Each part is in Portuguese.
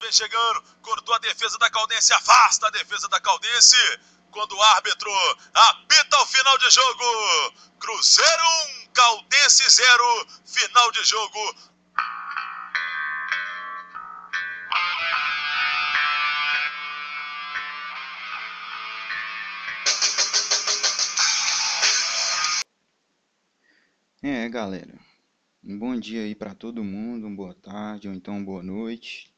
Vem chegando, cortou a defesa da Caldense, afasta a defesa da Caldense. Quando o árbitro apita o final de jogo. Cruzeiro 1, Caldense 0, final de jogo. É, galera. Um bom dia aí para todo mundo, uma boa tarde ou então uma boa noite.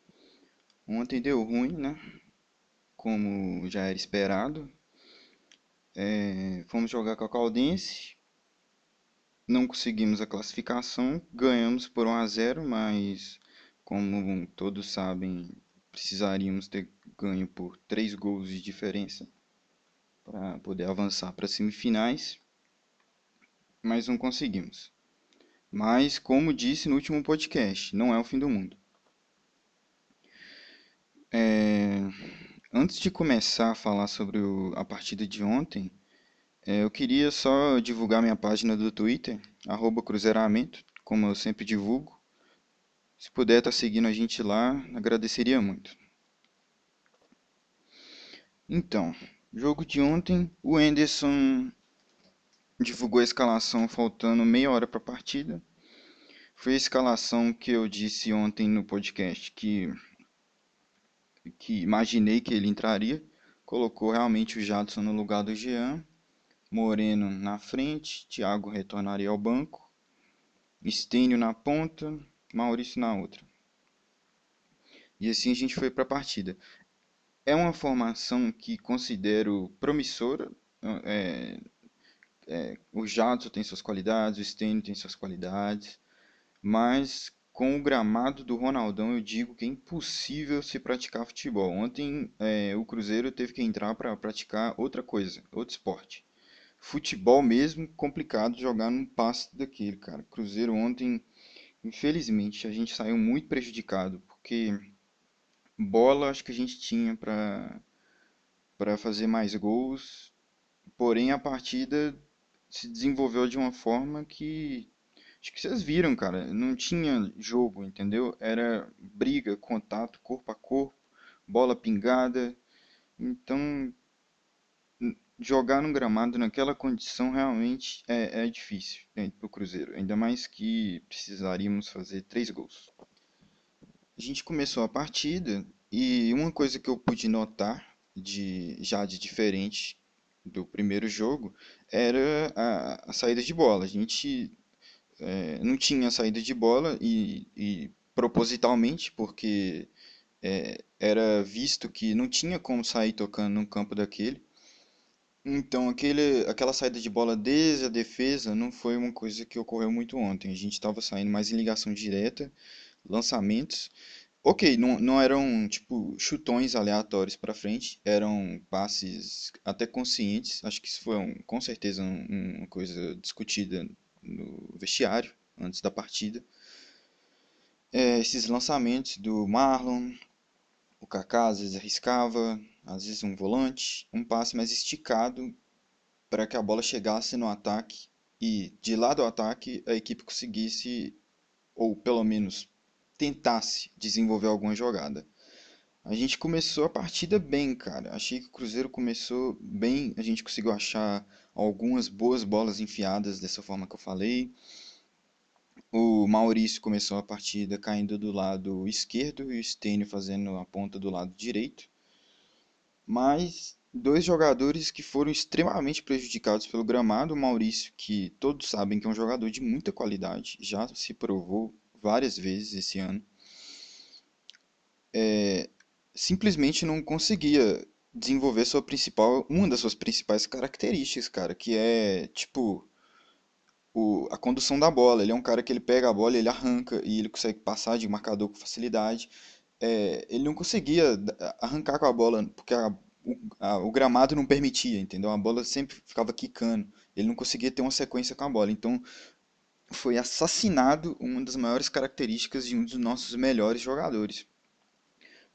Ontem deu ruim, né? Como já era esperado. É, fomos jogar com a Caldense. Não conseguimos a classificação. Ganhamos por 1 a 0 mas como todos sabem, precisaríamos ter ganho por 3 gols de diferença para poder avançar para as semifinais. Mas não conseguimos. Mas, como disse no último podcast, não é o fim do mundo. É, antes de começar a falar sobre o, a partida de ontem, é, eu queria só divulgar minha página do Twitter, Cruzeiramento, como eu sempre divulgo. Se puder estar tá seguindo a gente lá, agradeceria muito. Então, jogo de ontem, o Anderson divulgou a escalação faltando meia hora para a partida. Foi a escalação que eu disse ontem no podcast que que imaginei que ele entraria. Colocou realmente o Jadson no lugar do Jean. Moreno na frente. Thiago retornaria ao banco. Estênio na ponta. Maurício na outra. E assim a gente foi para a partida. É uma formação que considero promissora. É, é, o Jadson tem suas qualidades, o Estênio tem suas qualidades. Mas com o gramado do Ronaldão, eu digo que é impossível se praticar futebol. Ontem é, o Cruzeiro teve que entrar para praticar outra coisa, outro esporte. Futebol mesmo, complicado jogar num passe daquele, cara. Cruzeiro ontem, infelizmente, a gente saiu muito prejudicado, porque bola acho que a gente tinha para para fazer mais gols, porém a partida se desenvolveu de uma forma que Acho que vocês viram, cara. Não tinha jogo, entendeu? Era briga, contato, corpo a corpo, bola pingada. Então, jogar no gramado naquela condição realmente é, é difícil né, para o Cruzeiro. Ainda mais que precisaríamos fazer três gols. A gente começou a partida e uma coisa que eu pude notar de já de diferente do primeiro jogo era a, a saída de bola. A gente é, não tinha saída de bola e, e propositalmente, porque é, era visto que não tinha como sair tocando num campo daquele. Então, aquele, aquela saída de bola desde a defesa não foi uma coisa que ocorreu muito ontem. A gente estava saindo mais em ligação direta, lançamentos. Ok, não, não eram tipo chutões aleatórios para frente, eram passes até conscientes. Acho que isso foi um, com certeza um, uma coisa discutida no vestiário antes da partida. É, esses lançamentos do Marlon, o Kaká às vezes arriscava, às vezes um volante, um passe mais esticado para que a bola chegasse no ataque e de lá do ataque a equipe conseguisse ou pelo menos tentasse desenvolver alguma jogada. A gente começou a partida bem, cara. Achei que o Cruzeiro começou bem. A gente conseguiu achar algumas boas bolas enfiadas dessa forma que eu falei. O Maurício começou a partida caindo do lado esquerdo e o Stênio fazendo a ponta do lado direito. Mas dois jogadores que foram extremamente prejudicados pelo gramado. O Maurício, que todos sabem que é um jogador de muita qualidade, já se provou várias vezes esse ano. É, simplesmente não conseguia desenvolver sua principal, uma das suas principais características, cara, que é tipo o, a condução da bola. Ele é um cara que ele pega a bola, ele arranca e ele consegue passar de marcador com facilidade. É, ele não conseguia arrancar com a bola porque a, o, a, o, gramado não permitia, entendeu? A bola sempre ficava quicando. Ele não conseguia ter uma sequência com a bola. Então foi assassinado uma das maiores características de um dos nossos melhores jogadores.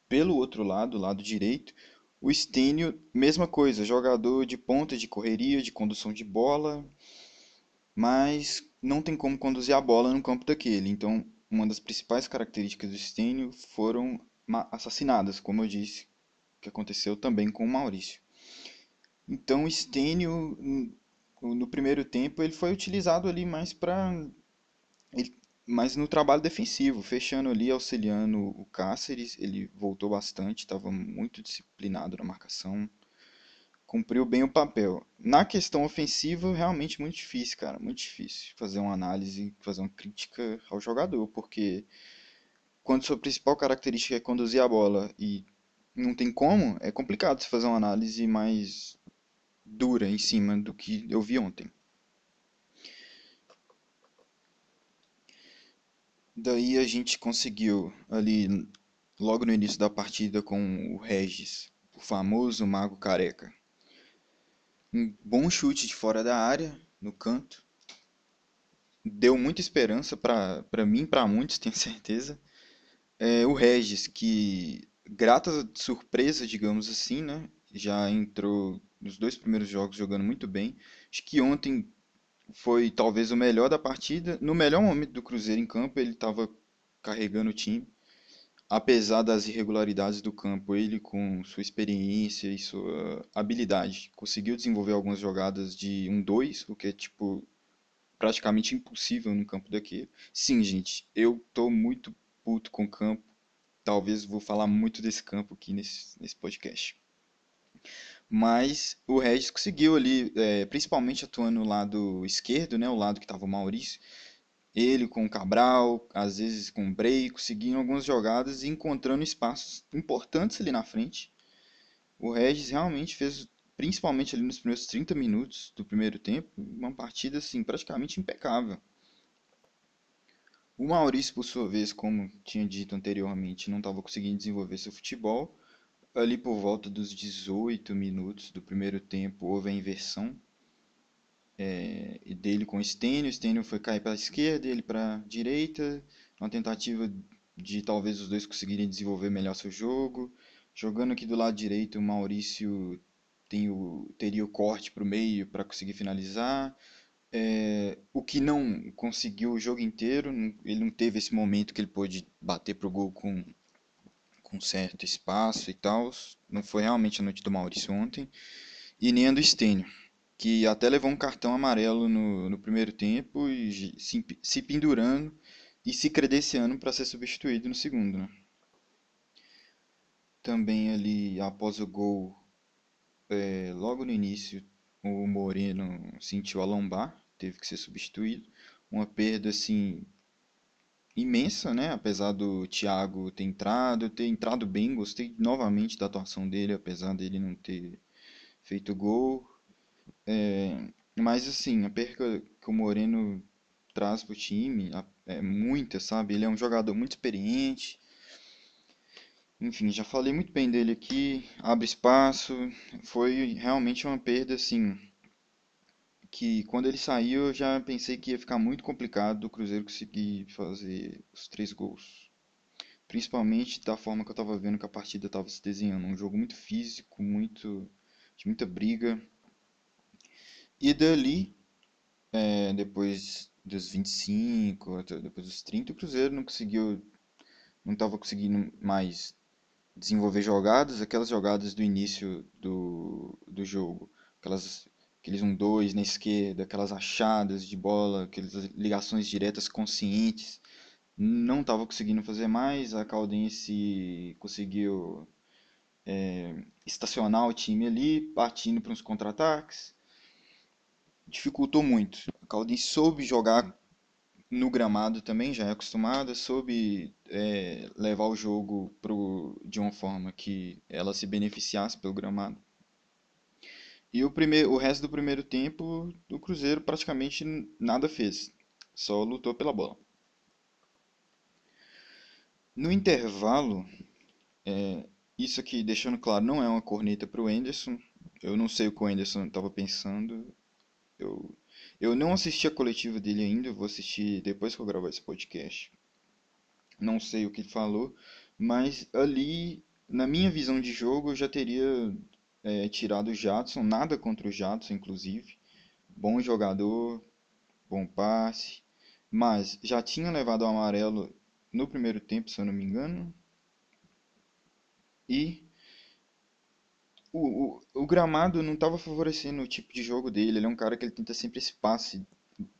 Pelo outro lado, lado direito, o Stênio, mesma coisa, jogador de ponta, de correria, de condução de bola, mas não tem como conduzir a bola no campo daquele. Então, uma das principais características do Stênio foram assassinadas, como eu disse, que aconteceu também com o Maurício. Então o Stênio, no primeiro tempo, ele foi utilizado ali mais para mas no trabalho defensivo, fechando ali, auxiliando o Cáceres, ele voltou bastante, estava muito disciplinado na marcação, cumpriu bem o papel. Na questão ofensiva, realmente muito difícil, cara, muito difícil fazer uma análise, fazer uma crítica ao jogador, porque quando sua principal característica é conduzir a bola e não tem como, é complicado você fazer uma análise mais dura em cima do que eu vi ontem. Daí a gente conseguiu ali logo no início da partida com o Regis, o famoso mago careca. Um bom chute de fora da área, no canto. Deu muita esperança para mim para muitos, tenho certeza. É, o Regis, que grata surpresa, digamos assim, né? Já entrou nos dois primeiros jogos jogando muito bem. Acho que ontem foi talvez o melhor da partida. No melhor momento do Cruzeiro em campo, ele estava carregando o time. Apesar das irregularidades do campo, ele com sua experiência e sua habilidade conseguiu desenvolver algumas jogadas de 1-2, o que é tipo praticamente impossível no campo daquele. Sim, gente, eu tô muito puto com o campo. Talvez vou falar muito desse campo aqui nesse, nesse podcast. Mas o Regis conseguiu ali, é, principalmente atuando no lado esquerdo, né, o lado que estava o Maurício. Ele com o Cabral, às vezes com o Bray, conseguindo algumas jogadas e encontrando espaços importantes ali na frente. O Regis realmente fez, principalmente ali nos primeiros 30 minutos do primeiro tempo, uma partida assim, praticamente impecável. O Maurício, por sua vez, como tinha dito anteriormente, não estava conseguindo desenvolver seu futebol ali por volta dos 18 minutos do primeiro tempo houve a inversão é, dele com o Stênio. O Stênio foi cair para a esquerda, ele para a direita, uma tentativa de talvez os dois conseguirem desenvolver melhor seu jogo. Jogando aqui do lado direito, o Maurício tem o, teria o corte para o meio para conseguir finalizar. É, o que não conseguiu o jogo inteiro, ele não teve esse momento que ele pôde bater para o gol com com certo espaço e tal. Não foi realmente a noite do Maurício ontem. E nem a do Stênio, que até levou um cartão amarelo no, no primeiro tempo e se, se pendurando e se credenciando para ser substituído no segundo. Né? Também ali após o gol, é, logo no início, o Moreno sentiu a lombar, teve que ser substituído. Uma perda assim imensa, né? Apesar do Thiago ter entrado, ter entrado bem, gostei novamente da atuação dele, apesar dele não ter feito gol. É, mas assim, a perca que o Moreno traz para o time é muita, sabe? Ele é um jogador muito experiente. Enfim, já falei muito bem dele aqui, abre espaço. Foi realmente uma perda assim que quando ele saiu eu já pensei que ia ficar muito complicado o Cruzeiro conseguir fazer os três gols. Principalmente da forma que eu estava vendo que a partida estava se desenhando. Um jogo muito físico, muito de muita briga. E dali, é, depois dos 25, depois dos 30, o Cruzeiro não conseguiu, não estava conseguindo mais desenvolver jogadas, aquelas jogadas do início do, do jogo, aquelas aqueles um dois na esquerda, aquelas achadas de bola, aquelas ligações diretas conscientes. Não estava conseguindo fazer mais, a Caldense conseguiu é, estacionar o time ali, partindo para uns contra-ataques. Dificultou muito. A Caldense soube jogar no gramado também, já é acostumada, soube é, levar o jogo pro, de uma forma que ela se beneficiasse pelo gramado. E o, primeiro, o resto do primeiro tempo, o Cruzeiro praticamente nada fez. Só lutou pela bola. No intervalo, é, isso aqui, deixando claro, não é uma corneta para o Enderson. Eu não sei o que o Enderson estava pensando. Eu, eu não assisti a coletiva dele ainda, vou assistir depois que eu gravar esse podcast. Não sei o que ele falou, mas ali, na minha visão de jogo, eu já teria é, tirado o Jadson, nada contra o Jadson, inclusive. Bom jogador, bom passe, mas já tinha levado o amarelo no primeiro tempo, se eu não me engano. E o, o, o gramado não estava favorecendo o tipo de jogo dele. Ele é um cara que ele tenta sempre esse passe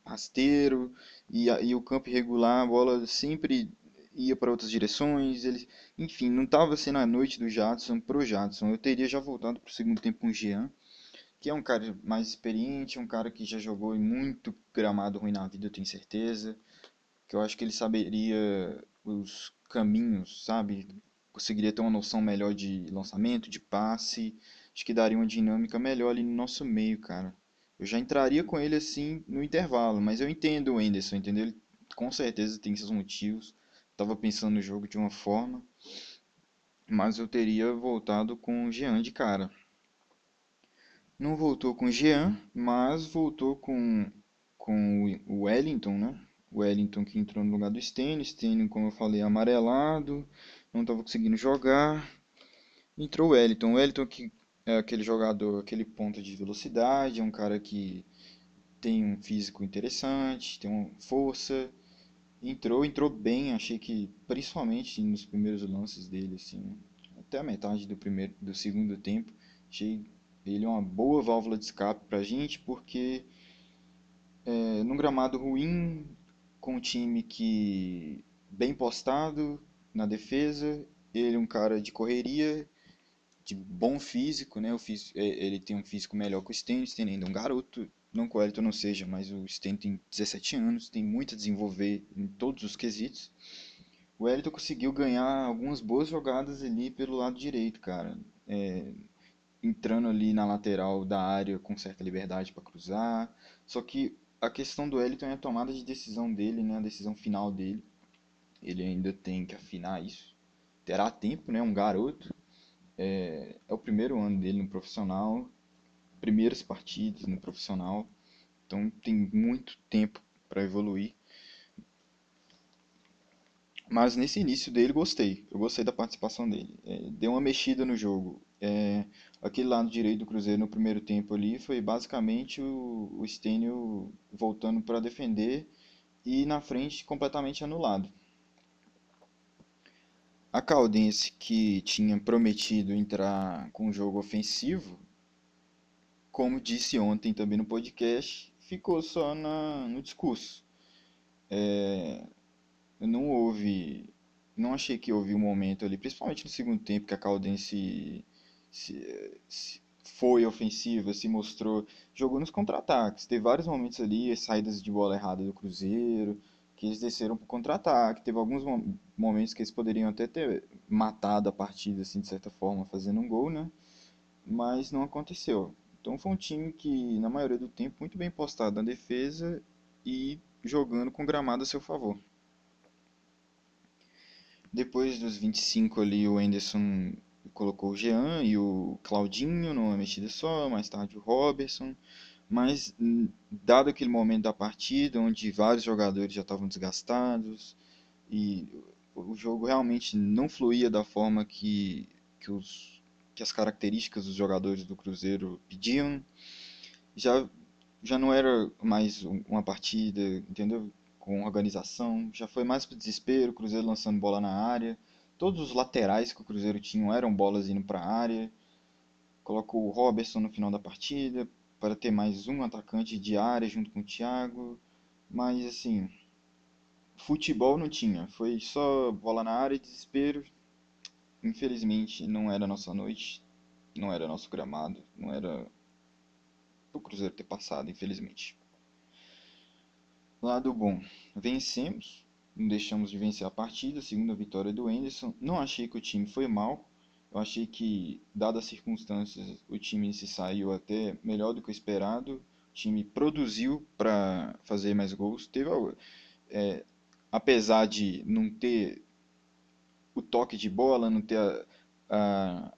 rasteiro e, e o campo irregular, a bola sempre ia para outras direções. Ele, enfim, não estava sendo a noite do Jadson pro Jadson. Eu teria já voltado para o segundo tempo com o Jean, que é um cara mais experiente, um cara que já jogou em muito gramado ruim na vida, eu tenho certeza. Que eu acho que ele saberia os caminhos, sabe? conseguiria ter uma noção melhor de lançamento, de passe. Acho que daria uma dinâmica melhor ali no nosso meio, cara. Eu já entraria com ele assim no intervalo, mas eu entendo o Anderson, entendeu? Ele com certeza tem seus motivos. Tava pensando no jogo de uma forma, mas eu teria voltado com o Jean de cara. Não voltou com o Jean, mas voltou com, com o Wellington, né? O Wellington que entrou no lugar do Stênio. Stênio, como eu falei, amarelado não estava conseguindo jogar. Entrou o Wellington. O Wellington que é aquele jogador, aquele ponto de velocidade, é um cara que tem um físico interessante, tem uma força. Entrou, entrou bem, achei que principalmente nos primeiros lances dele, assim, até a metade do primeiro, do segundo tempo, achei ele uma boa válvula de escape pra gente, porque é, num gramado ruim, com um time que bem postado, na defesa. Ele um cara de correria, de bom físico, né? O físico, é, ele tem um físico melhor que o Sten. O Sten ainda um garoto, não que o Elton não seja, mas o Sten tem 17 anos, tem muito a desenvolver em todos os quesitos. O Elton conseguiu ganhar algumas boas jogadas ali pelo lado direito, cara. É, entrando ali na lateral da área com certa liberdade para cruzar. Só que a questão do Elton é a tomada de decisão dele, né? A decisão final dele ele ainda tem que afinar isso. Terá tempo, né? Um garoto. É, é o primeiro ano dele no profissional, primeiras partidas no profissional. Então tem muito tempo para evoluir. Mas nesse início dele gostei. Eu gostei da participação dele. É, deu uma mexida no jogo. É, aquele lado direito do Cruzeiro no primeiro tempo ali foi basicamente o, o Stênio voltando para defender e na frente completamente anulado. A Caldense, que tinha prometido entrar com um jogo ofensivo, como disse ontem também no podcast, ficou só na, no discurso. É, não houve. Não achei que houve um momento ali, principalmente no segundo tempo, que a Caldense se, se foi ofensiva, se mostrou. Jogou nos contra-ataques. Teve vários momentos ali, saídas de bola errada do Cruzeiro que eles desceram para contra-ataque. Teve alguns momentos que eles poderiam até ter matado a partida, assim, de certa forma, fazendo um gol, né? Mas não aconteceu. Então foi um time que, na maioria do tempo, muito bem postado na defesa e jogando com gramado a seu favor. Depois dos 25 ali, o Anderson colocou o Jean e o Claudinho numa mexida só, mais tarde o Robertson mas dado aquele momento da partida onde vários jogadores já estavam desgastados e o jogo realmente não fluía da forma que, que, os, que as características dos jogadores do Cruzeiro pediam, já, já não era mais uma partida, entendeu? Com organização, já foi mais para desespero, o Cruzeiro lançando bola na área, todos os laterais que o Cruzeiro tinha eram bolas indo para a área, colocou o Robertson no final da partida, para ter mais um atacante de área junto com o Thiago. Mas assim, futebol não tinha, foi só bola na área e desespero. Infelizmente não era nossa noite, não era nosso gramado, não era o Cruzeiro ter passado, infelizmente. Lado bom, vencemos, não deixamos de vencer a partida, segunda vitória do Enderson. Não achei que o time foi mal, eu achei que, dadas as circunstâncias, o time se saiu até melhor do que o esperado. O time produziu para fazer mais gols. Teve, é, apesar de não ter o toque de bola, não ter a, a,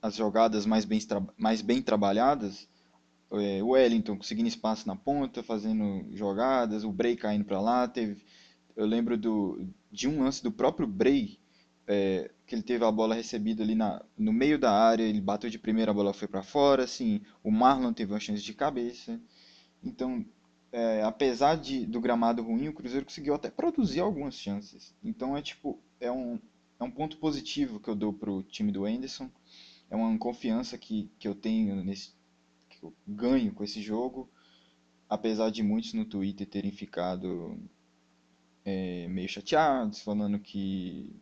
as jogadas mais bem, mais bem trabalhadas, é, o Wellington conseguindo espaço na ponta, fazendo jogadas, o Bray caindo para lá. Teve, eu lembro do, de um lance do próprio Bray é, que ele teve a bola recebida ali na, no meio da área, ele bateu de primeira, a bola foi para fora, assim, o Marlon teve uma chance de cabeça. Então, é, apesar de, do gramado ruim, o Cruzeiro conseguiu até produzir algumas chances. Então é tipo, é um, é um ponto positivo que eu dou pro time do Anderson. É uma confiança que, que eu tenho nesse que eu ganho com esse jogo, apesar de muitos no Twitter terem ficado é, meio chateados, falando que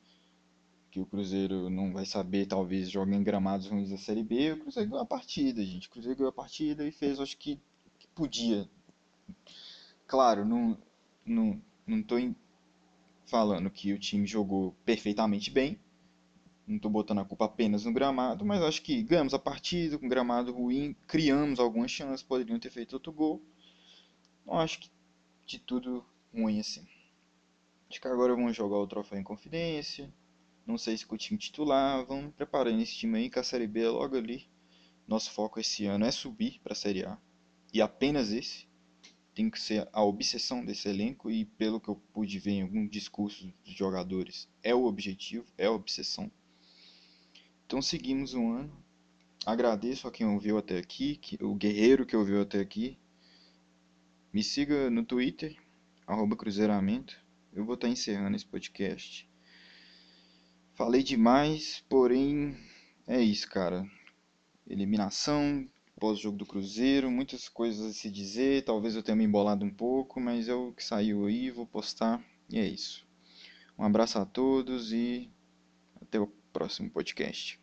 que o Cruzeiro não vai saber, talvez, jogar em gramados ruins da Série B. O Cruzeiro ganhou a partida, gente. O Cruzeiro ganhou a partida e fez, acho que, que podia. Claro, não, não, não tô falando que o time jogou perfeitamente bem. Não estou botando a culpa apenas no gramado, mas acho que ganhamos a partida com gramado ruim, criamos algumas chances, poderiam ter feito outro gol. Não acho que de tudo ruim assim. Acho que agora vamos jogar o troféu em confidência. Não sei se com o time titular. Vamos preparando esse time aí, que a Série B é logo ali. Nosso foco esse ano é subir para a Série A. E apenas esse. Tem que ser a obsessão desse elenco. E pelo que eu pude ver em algum discurso dos jogadores, é o objetivo, é a obsessão. Então seguimos um ano. Agradeço a quem ouviu até aqui, que, o guerreiro que ouviu até aqui. Me siga no Twitter, Cruzeiramento. Eu vou estar encerrando esse podcast. Falei demais, porém é isso, cara. Eliminação, pós-jogo do Cruzeiro, muitas coisas a se dizer. Talvez eu tenha me embolado um pouco, mas é o que saiu aí, vou postar e é isso. Um abraço a todos e até o próximo podcast.